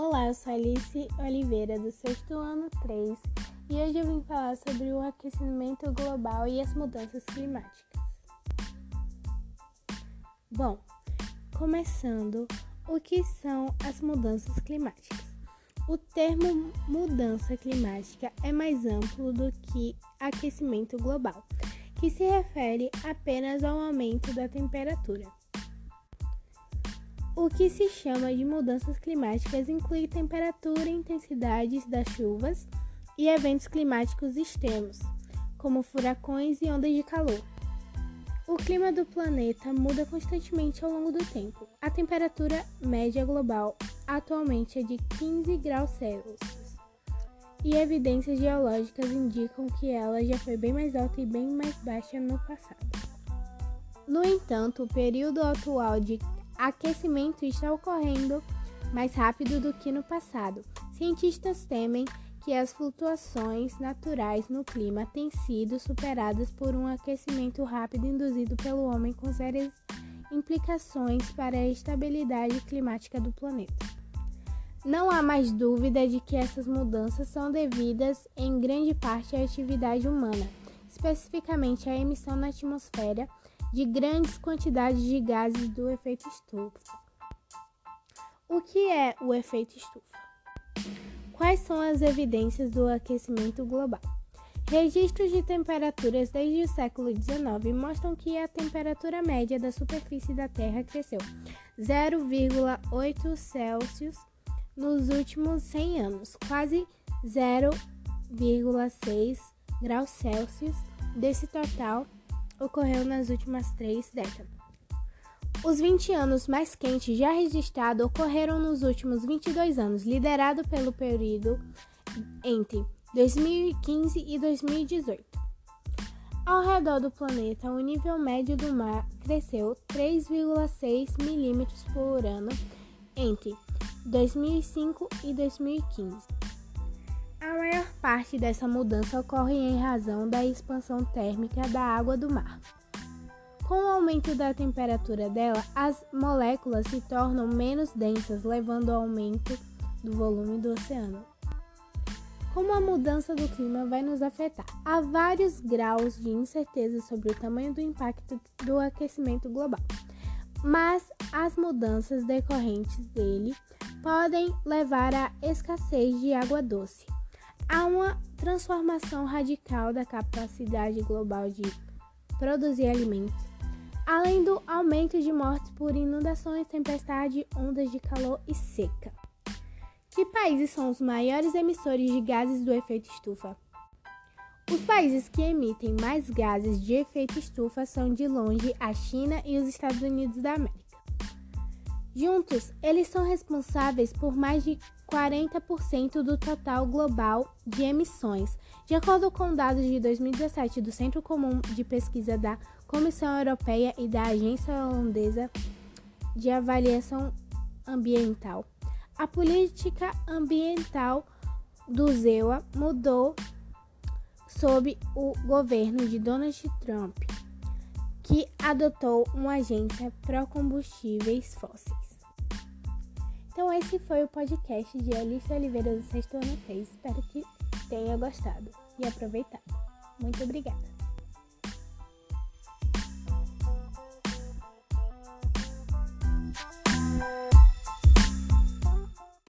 Olá, eu sou Alice Oliveira, do sexto ano 3, e hoje eu vim falar sobre o aquecimento global e as mudanças climáticas. Bom, começando, o que são as mudanças climáticas? O termo mudança climática é mais amplo do que aquecimento global, que se refere apenas ao aumento da temperatura. O que se chama de mudanças climáticas inclui temperatura e intensidades das chuvas e eventos climáticos extremos, como furacões e ondas de calor. O clima do planeta muda constantemente ao longo do tempo. A temperatura média global atualmente é de 15 graus Celsius, e evidências geológicas indicam que ela já foi bem mais alta e bem mais baixa no passado. No entanto, o período atual de aquecimento está ocorrendo mais rápido do que no passado. Cientistas temem que as flutuações naturais no clima têm sido superadas por um aquecimento rápido induzido pelo homem com sérias implicações para a estabilidade climática do planeta. Não há mais dúvida de que essas mudanças são devidas em grande parte à atividade humana, especificamente à emissão na atmosfera de grandes quantidades de gases do efeito estufa. O que é o efeito estufa? Quais são as evidências do aquecimento global? Registros de temperaturas desde o século XIX mostram que a temperatura média da superfície da Terra cresceu 0,8 Celsius nos últimos 100 anos, quase 0,6 graus Celsius desse total ocorreu nas últimas três décadas. Os 20 anos mais quentes já registrados ocorreram nos últimos 22 anos, liderado pelo período entre 2015 e 2018. Ao redor do planeta, o nível médio do mar cresceu 3,6 milímetros por ano entre 2005 e 2015. A maior parte dessa mudança ocorre em razão da expansão térmica da água do mar. Com o aumento da temperatura dela, as moléculas se tornam menos densas, levando ao aumento do volume do oceano. Como a mudança do clima vai nos afetar? Há vários graus de incerteza sobre o tamanho do impacto do aquecimento global, mas as mudanças decorrentes dele podem levar à escassez de água doce Há uma transformação radical da capacidade global de produzir alimentos, além do aumento de mortes por inundações, tempestade, ondas de calor e seca. Que países são os maiores emissores de gases do efeito estufa? Os países que emitem mais gases de efeito estufa são de longe a China e os Estados Unidos da América. Juntos, eles são responsáveis por mais de 40% do total global de emissões, de acordo com dados de 2017 do Centro Comum de Pesquisa da Comissão Europeia e da Agência Holandesa de Avaliação Ambiental. A política ambiental do ZEUA mudou sob o governo de Donald Trump, que adotou uma agência pró-combustíveis fósseis. Então esse foi o podcast de Alice Oliveira do Sexto Ano 3. Espero que tenha gostado e aproveitado. Muito obrigada!